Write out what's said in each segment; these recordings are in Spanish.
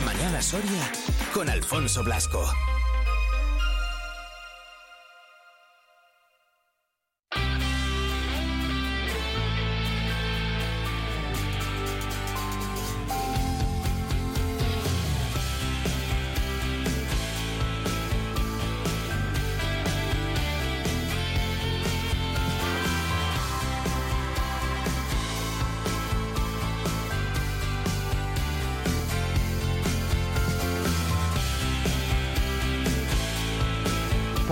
mañana Soria con Alfonso Blasco.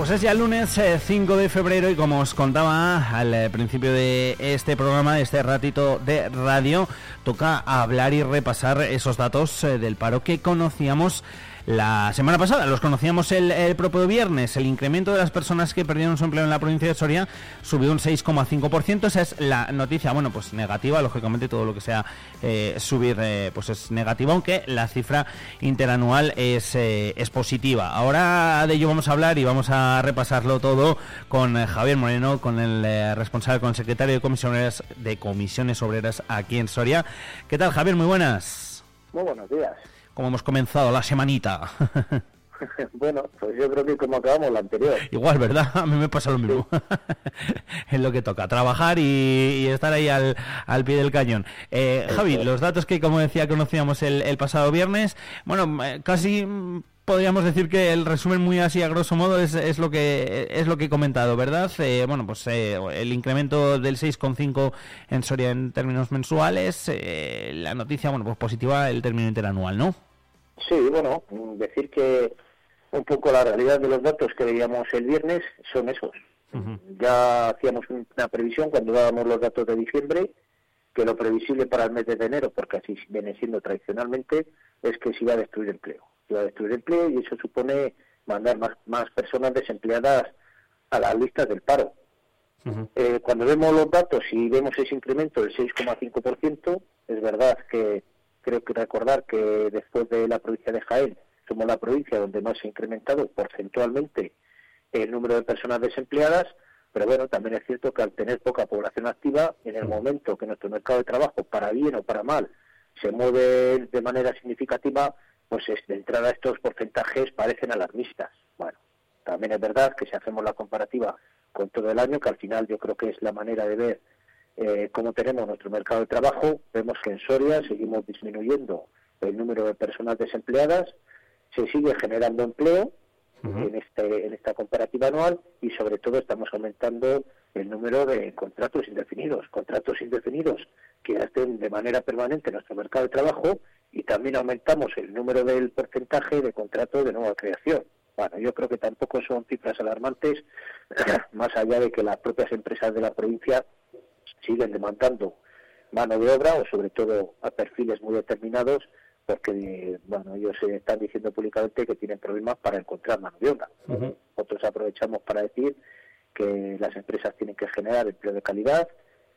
Pues es ya el lunes 5 eh, de febrero y como os contaba al eh, principio de este programa, de este ratito de radio, toca hablar y repasar esos datos eh, del paro que conocíamos la semana pasada. Los conocíamos el, propio viernes. El incremento de las personas que perdieron su empleo en la provincia de Soria subió un 6,5%. Esa es la noticia, bueno, pues negativa. Lógicamente todo lo que sea eh, subir eh, pues es negativo, aunque la cifra interanual es, eh, es positiva. Ahora de ello vamos a hablar y vamos a repasarlo todo con Javier Moreno, con el responsable, con el secretario de comisiones, de comisiones obreras aquí en Soria. ¿Qué tal, Javier? Muy buenas. Muy buenos días como hemos comenzado la semanita. bueno, pues yo creo que como acabamos la anterior. Igual, ¿verdad? A mí me pasa lo mismo. es lo que toca, trabajar y, estar ahí al, pie del cañón. Eh, Javi, los datos que, como decía, conocíamos el, pasado viernes, bueno, eh, casi podríamos decir que el resumen muy así a grosso modo es, es lo que es lo que he comentado, ¿verdad? Eh, bueno, pues eh, el incremento del 6,5 en Soria en términos mensuales, eh, la noticia, bueno, pues positiva el término interanual, ¿no? Sí, bueno, decir que un poco la realidad de los datos que veíamos el viernes son esos. Ya hacíamos una previsión cuando dábamos los datos de diciembre, que lo previsible para el mes de enero, porque así viene siendo tradicionalmente, es que se iba a destruir empleo. Se iba a destruir empleo y eso supone mandar más, más personas desempleadas a las listas del paro. Eh, cuando vemos los datos y vemos ese incremento del 6,5%, es verdad que creo que recordar que después de la provincia de Jaén somos la provincia donde más se ha incrementado porcentualmente el número de personas desempleadas, pero bueno, también es cierto que al tener poca población activa, en el momento que nuestro mercado de trabajo, para bien o para mal, se mueve de manera significativa, pues de entrada estos porcentajes parecen alarmistas. Bueno, también es verdad que si hacemos la comparativa con todo el año, que al final yo creo que es la manera de ver eh, como tenemos nuestro mercado de trabajo, vemos que en Soria seguimos disminuyendo el número de personas desempleadas, se sigue generando empleo en, este, en esta comparativa anual y sobre todo estamos aumentando el número de contratos indefinidos, contratos indefinidos que hacen de manera permanente nuestro mercado de trabajo y también aumentamos el número del porcentaje de contratos de nueva creación. Bueno, yo creo que tampoco son cifras alarmantes, más allá de que las propias empresas de la provincia siguen demandando mano de obra o sobre todo a perfiles muy determinados porque bueno ellos están diciendo públicamente que tienen problemas para encontrar mano de obra. Nosotros aprovechamos para decir que las empresas tienen que generar empleo de calidad,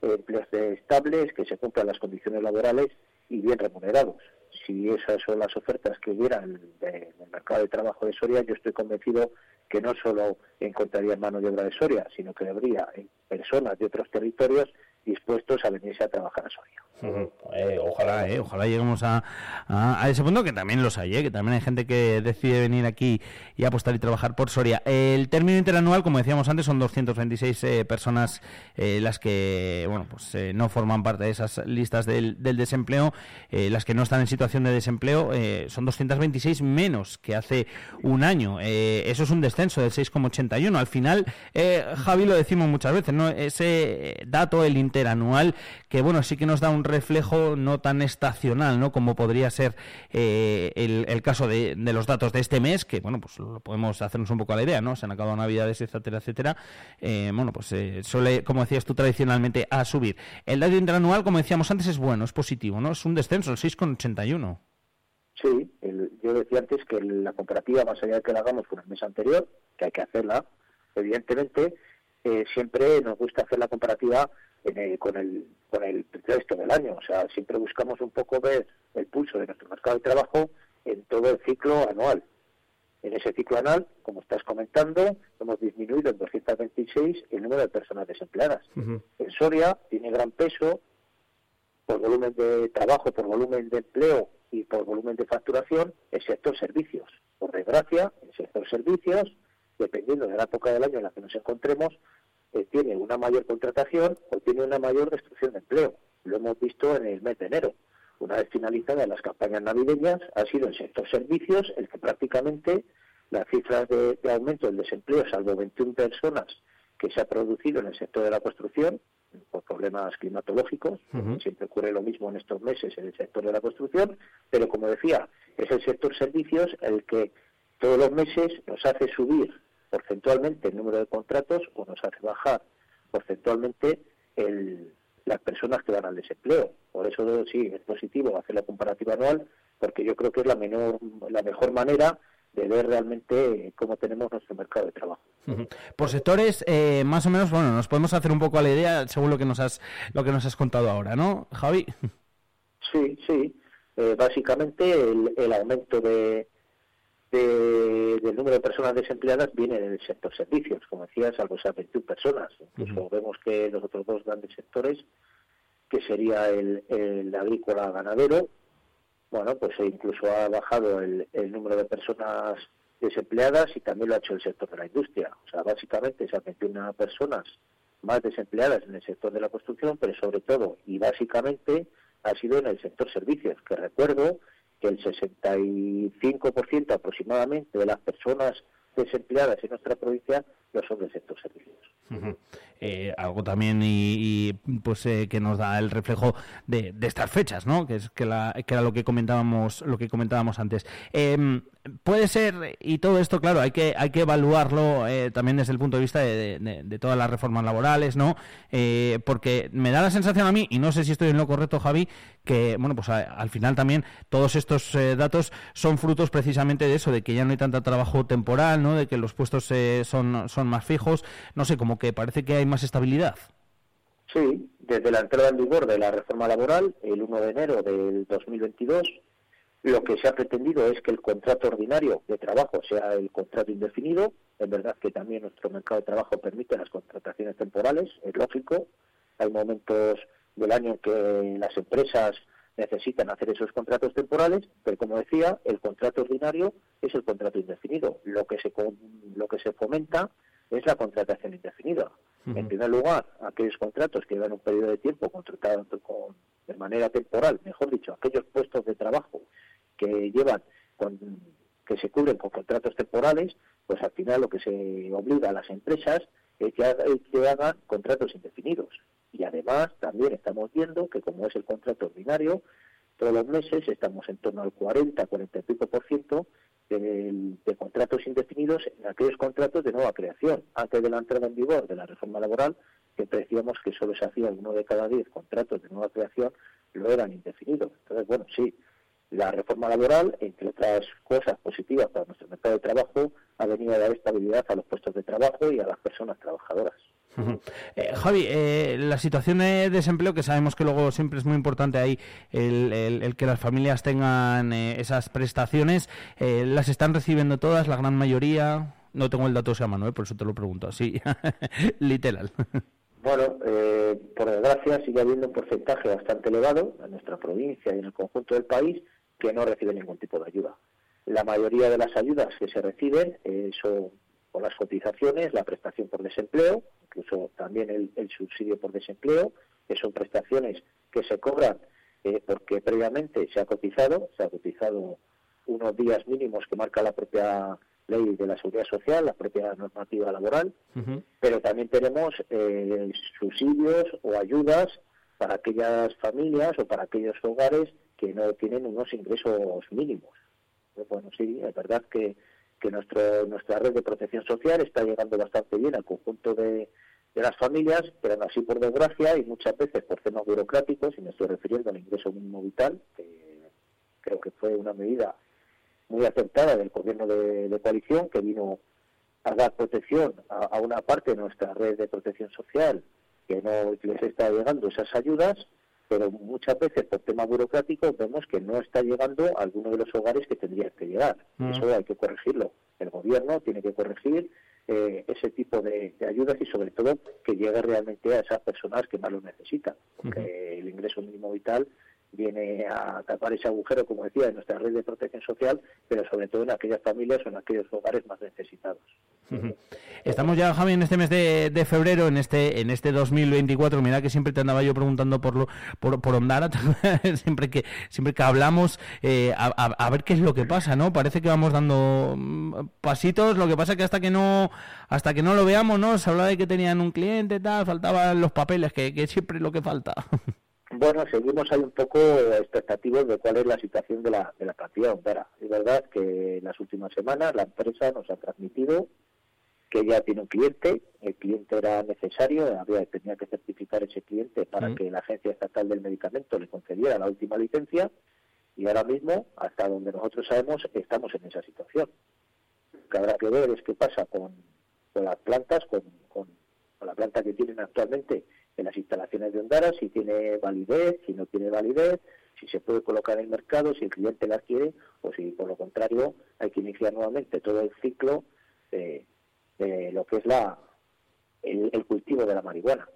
empleos estables, que se cumplan las condiciones laborales y bien remunerados. Si esas son las ofertas que hubiera en el mercado de trabajo de Soria, yo estoy convencido que no solo encontraría mano de obra de Soria, sino que habría personas de otros territorios dispuestos a venirse a trabajar a Soria. Eh, ojalá, eh, ojalá lleguemos a, ese punto, que también los hay, eh, que también hay gente que decide venir aquí y apostar y trabajar por Soria. El término interanual, como decíamos antes, son 226 eh, personas las que bueno pues no forman parte de esas listas del, del desempleo, las que no están en situación de desempleo, son 226 menos que hace un año. eso es un descenso del 6,81. Al final, Javi, lo decimos muchas veces, ¿no? ese dato, el interanual, que bueno, sí que nos da un reflejo no tan estacional, ¿no? Como podría ser eh, el, caso de, los datos de este mes, que bueno, pues lo podemos hacernos un poco la idea, ¿no? Se han acabado navidades, etcétera, etcétera. Eh, bueno, pues eh, suele, como decías tú, tradicionalmente a subir. El dato interanual, como decíamos antes, es bueno, es positivo, ¿no? Es un descenso, el 6,81. Sí, yo decía antes que la comparativa, más allá de que la hagamos con el mes anterior, que hay que hacerla, evidentemente, siempre nos gusta hacer la comparativa con, el, con el resto del año. O sea, siempre buscamos un poco ver el pulso de nuestro mercado de trabajo en todo el ciclo anual. En ese ciclo anual, como estás comentando, hemos disminuido en 226 el número de personas desempleadas. En Soria tiene gran peso por volumen de trabajo, por volumen de empleo y por volumen de facturación el sector servicios. Por desgracia, el sector servicios, dependiendo de la época del año en la que nos encontremos, eh, tiene una mayor contratación o tiene una mayor destrucción de empleo. Lo hemos visto en el mes de enero. Una vez finalizadas las campañas navideñas, ha sido el sector servicios el que prácticamente las cifras de, aumento del desempleo, salvo 21 personas que se ha producido en el sector de la construcción, por problemas climatológicos, siempre ocurre lo mismo en estos meses en el sector de la construcción, pero como decía, es el sector servicios el que todos los meses nos hace subir porcentualmente el número de contratos o nos hace bajar porcentualmente el, las personas que van al desempleo. Por eso sí, es positivo hacer la comparativa anual, porque yo creo que es la, menor, la mejor manera de ver realmente cómo tenemos nuestro mercado de trabajo. Por sectores, eh, más o menos, bueno, nos podemos hacer un poco a la idea según lo que nos has, lo que nos has contado ahora, ¿no, Javi? Sí, sí. Eh, básicamente el, aumento de, del número de personas desempleadas viene del sector servicios, como decías, salvo esas 21 personas. Incluso vemos que los otros dos grandes sectores, que sería el, el agrícola ganadero, bueno, pues incluso ha bajado el, número de personas desempleadas y también lo ha hecho el sector de la industria. O sea, básicamente han 21 personas más desempleadas en el sector de la construcción, pero sobre todo y básicamente ha sido en el sector servicios, que recuerdo que el 65% aproximadamente de las personas desempleadas en nuestra provincia lo son del sector servicios. Eh, algo también y, pues eh, que nos da el reflejo de, estas fechas, ¿no? Que es que, la, que era lo que comentábamos lo que comentábamos antes. Em, puede ser y todo esto, claro, hay que hay que evaluarlo eh, también desde el punto de vista de, todas las reformas laborales, ¿no? porque me da la sensación a mí y no sé si estoy en lo correcto, Javi, que bueno, pues al final también todos estos datos son frutos precisamente de eso, de que ya no hay tanto trabajo temporal, ¿no? De que los puestos son son más fijos, no sé, como que parece que hay más estabilidad. Sí, desde la entrada en vigor de la reforma laboral, el 1 de enero del 2022, lo que se ha pretendido es que el contrato ordinario de trabajo sea el contrato indefinido. Es verdad que también nuestro mercado de trabajo permite las contrataciones temporales, es lógico. Hay momentos del año en que las empresas necesitan hacer esos contratos temporales, pero como decía, el contrato ordinario es el contrato indefinido. Lo que se, lo que se fomenta es la contratación indefinida. En primer lugar, aquellos contratos que llevan un periodo de tiempo contratados con, de manera temporal, mejor dicho, aquellos puestos de trabajo que llevan con, que se cubren con contratos temporales, pues al final lo que se obliga a las empresas es que, que hagan contratos indefinidos. Y además también estamos viendo que como es el contrato ordinario, todos los meses estamos en torno al 40, 40 y pico por ciento de, contratos indefinidos en aquellos contratos de nueva creación. Antes de la entrada en vigor de la reforma laboral, que decíamos que solo se hacía uno de cada diez contratos de nueva creación, lo eran indefinidos. Entonces, bueno, sí, la reforma laboral, entre otras cosas positivas para nuestro mercado de trabajo, ha venido a dar estabilidad a los puestos de trabajo y a las personas trabajadoras. Eh, Javi, eh, la situación de desempleo, que sabemos que luego siempre es muy importante ahí el, que las familias tengan eh, esas prestaciones, ¿las están recibiendo todas, la gran mayoría? No tengo el dato esa mano, por eso te lo pregunto así, literal. Bueno, por desgracia sigue habiendo un porcentaje bastante elevado en nuestra provincia y en el conjunto del país que no recibe ningún tipo de ayuda. La mayoría de las ayudas que se reciben son por las cotizaciones, la prestación por desempleo, incluso también el, subsidio por desempleo, que son prestaciones que se cobran eh, porque previamente se ha cotizado, se ha cotizado unos días mínimos que marca la propia ley de la seguridad social, la propia normativa laboral, pero también tenemos eh, subsidios o ayudas para aquellas familias o para aquellos hogares que no tienen unos ingresos mínimos. Bueno, sí, es verdad que que nuestro, nuestra red de protección social está llegando bastante bien al conjunto de, las familias, pero aún así por desgracia y muchas veces por temas burocráticos, y me estoy refiriendo al ingreso mínimo vital, que creo que fue una medida muy acertada del gobierno de, coalición que vino a dar protección a, una parte de nuestra red de protección social que no les está llegando esas ayudas pero muchas veces por temas burocráticos vemos que no está llegando a alguno de los hogares que tendría que llegar. Mm. Eso hay que corregirlo. El gobierno tiene que corregir eh, ese tipo de, ayudas y sobre todo que llegue realmente a esas personas que más lo necesitan. Porque el ingreso mínimo vital viene a tapar ese agujero, como decía, en nuestra red de protección social, pero sobre todo en aquellas familias o en aquellos hogares más necesitados. Estamos ya, Javi, en este mes de, febrero, en este en este 2024. Mira que siempre te andaba yo preguntando por lo, por, por Ondara, siempre que siempre que hablamos, eh, a, ver qué es lo que pasa, ¿no? Parece que vamos dando mm, pasitos. Lo que pasa que hasta que no hasta que no lo veamos, ¿no? Se hablaba de que tenían un cliente, tal, faltaban los papeles, que, que siempre es lo que falta. Bueno, seguimos ahí un poco expectativos de cuál es la situación de la, de la plantilla Ondara. Es verdad que en las últimas semanas la empresa nos ha transmitido que ya tiene un cliente, el cliente era necesario, había, tenía que certificar ese cliente para mm. que la Agencia Estatal del Medicamento le concediera la última licencia y ahora mismo, hasta donde nosotros sabemos, estamos en esa situación. Lo que habrá que ver es qué pasa con, con las plantas, con, con, con la planta que tienen actualmente en las instalaciones de Ondara, si tiene validez, si no tiene validez, si se puede colocar en el mercado, si el cliente la quiere o si por lo contrario hay que iniciar nuevamente todo el ciclo de, lo que es la el, cultivo de la marihuana.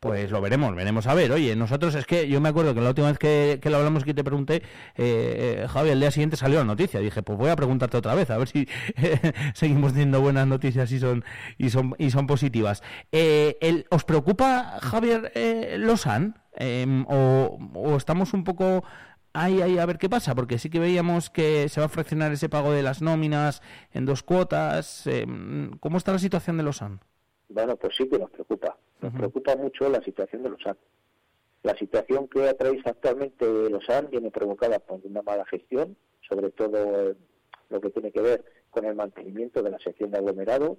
Pues lo veremos, veremos a ver. Oye, nosotros es que yo me acuerdo que la última vez que, lo hablamos que te pregunté, eh, eh, el día siguiente salió la noticia. Dije, pues voy a preguntarte otra vez, a ver si seguimos teniendo buenas noticias y son y son y son positivas. Eh, el, ¿Os preocupa, Javier eh, Losan? Em, o, o, estamos un poco ahí, ahí a ver qué pasa? Porque sí que veíamos que se va a fraccionar ese pago de las nóminas en dos cuotas. Em, ¿Cómo está la situación de Losan? Bueno, pues sí que nos preocupa. Nos preocupa mucho la situación de los SAN. La situación que atraviesa actualmente los SAN viene provocada por una mala gestión, sobre todo lo que tiene que ver con el mantenimiento de la sección de aglomerado.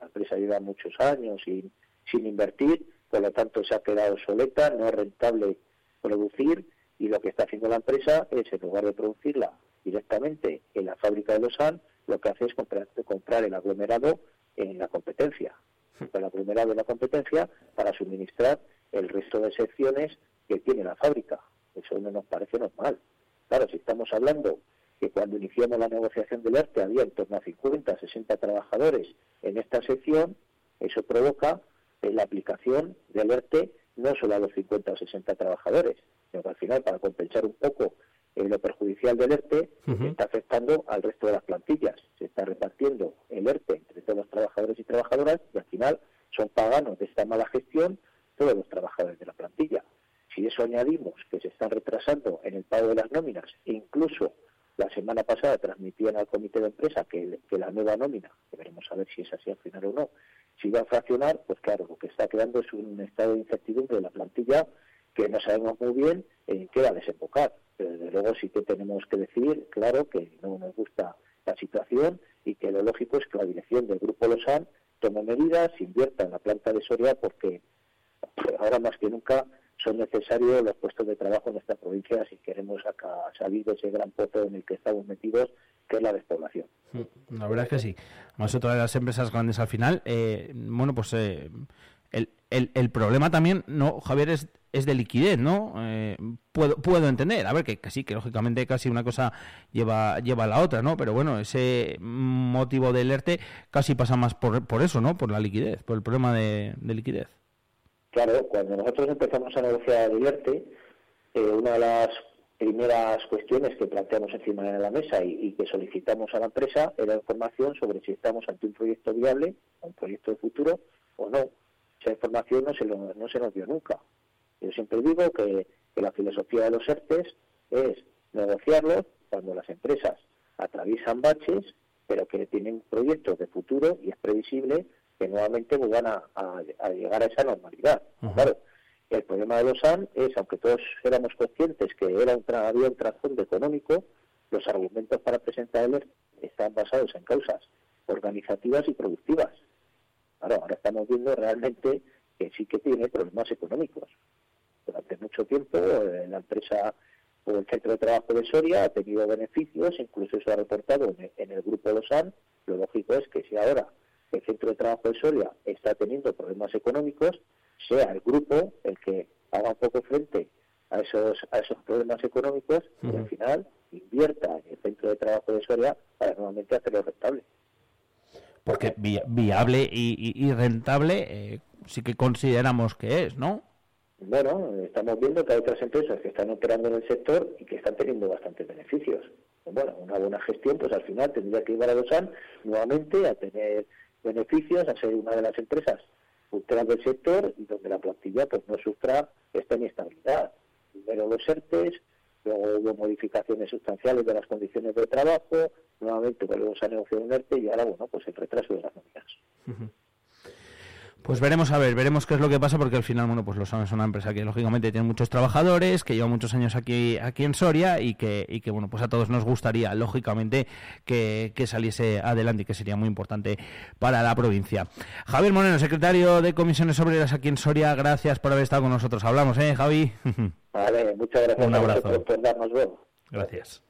La empresa lleva muchos años sin, sin invertir, por lo tanto se ha quedado obsoleta, no es rentable producir y lo que está haciendo la empresa es, en lugar de producirla directamente en la fábrica de los SAN, lo que hace es comprar, comprar el aglomerado en la competencia de la primera de la competencia para suministrar el resto de secciones que tiene la fábrica. Eso no nos parece normal. Claro, si estamos hablando que cuando iniciamos la negociación del ERTE había en torno a 50, 60 trabajadores en esta sección, eso provoca la aplicación del ERTE no solo a los 50 o 60 trabajadores, sino que al final, para compensar un poco lo perjudicial del ERTE está afectando al resto de las plantillas. Se está repartiendo el ERTE entre todos los trabajadores y trabajadoras y al final son paganos de esta mala gestión todos los trabajadores de la plantilla. Si eso añadimos que se están retrasando en el pago de las nóminas e incluso la semana pasada transmitían al comité de empresa que, que la nueva nómina, deberemos saber si es así al final o no, si va a fraccionar, pues claro, lo que está quedando es un estado de incertidumbre de la plantilla que no sabemos muy bien en qué va a desembocar pero desde luego sí que tenemos que decir, claro, que no nos gusta la situación y que lo lógico es que la dirección del Grupo Losan tome medidas, invierta en la planta de Soria porque ahora más que nunca son necesarios los puestos de trabajo en esta provincia si queremos salir de ese gran pozo en el que estamos metidos, que es la despoblación. Mm, la verdad es que sí. Más otra de las empresas grandes al final, eh, bueno, pues eh, el, el, el, problema también, no Javier, es, es de liquidez, ¿no? Eh, puedo, puedo entender, a ver, que, sí, que lógicamente casi una cosa lleva, lleva a la otra, ¿no? Pero bueno, ese motivo del ERTE casi pasa más por, por eso, ¿no? Por la liquidez, por el problema de, liquidez. Claro, cuando nosotros empezamos a negociar el ERTE, eh, una de las primeras cuestiones que planteamos encima de la mesa y, y, que solicitamos a la empresa era información sobre si estamos ante un proyecto viable, un proyecto de futuro o no. Esa información no se, no se nos dio nunca. Yo siempre digo que, la filosofía de los ERTES es negociarlos cuando las empresas atraviesan baches, pero que tienen proyectos de futuro y es previsible que nuevamente van a, llegar a esa normalidad. Claro, el problema de los SAN es, aunque todos éramos conscientes que era un había un trasfondo económico, los argumentos para presentar el ERTE están basados en causas organizativas y productivas. Claro, ahora estamos viendo realmente que sí que tiene problemas económicos durante mucho tiempo eh, la empresa o el centro de trabajo de Soria ha tenido beneficios, incluso eso ha reportado en, el grupo Losan. Lo lógico es que si ahora el centro de trabajo de Soria está teniendo problemas económicos, sea el grupo el que haga un poco frente a esos, a esos problemas económicos y al final invierta en el centro de trabajo de Soria para nuevamente hacerlo rentable. Porque viable y, rentable eh, sí que consideramos que es, ¿no? Bueno, estamos viendo que hay otras empresas que están operando en el sector y que están teniendo bastantes beneficios. Bueno, una buena gestión, pues al final tendría que llevar a Dosan nuevamente a tener beneficios, a ser una de las empresas punteras del sector y donde la plantilla pues no sufra esta inestabilidad. Primero los ERTES, luego hubo modificaciones sustanciales de las condiciones de trabajo, nuevamente volvemos a negociar un ERTE y ahora, bueno, pues el retraso de las nóminas. Pues veremos a ver, veremos qué es lo que pasa porque al final, bueno, pues los es una empresa que lógicamente tiene muchos trabajadores, que lleva muchos años aquí aquí en Soria y que, y que bueno, pues a todos nos gustaría, lógicamente, que, que saliese adelante y que sería muy importante para la provincia. Javier Moreno, secretario de Comisiones Obreras aquí en Soria, gracias por haber estado con nosotros. Hablamos, ¿eh, Javi? Vale, muchas gracias Un abrazo. por darnos Gracias.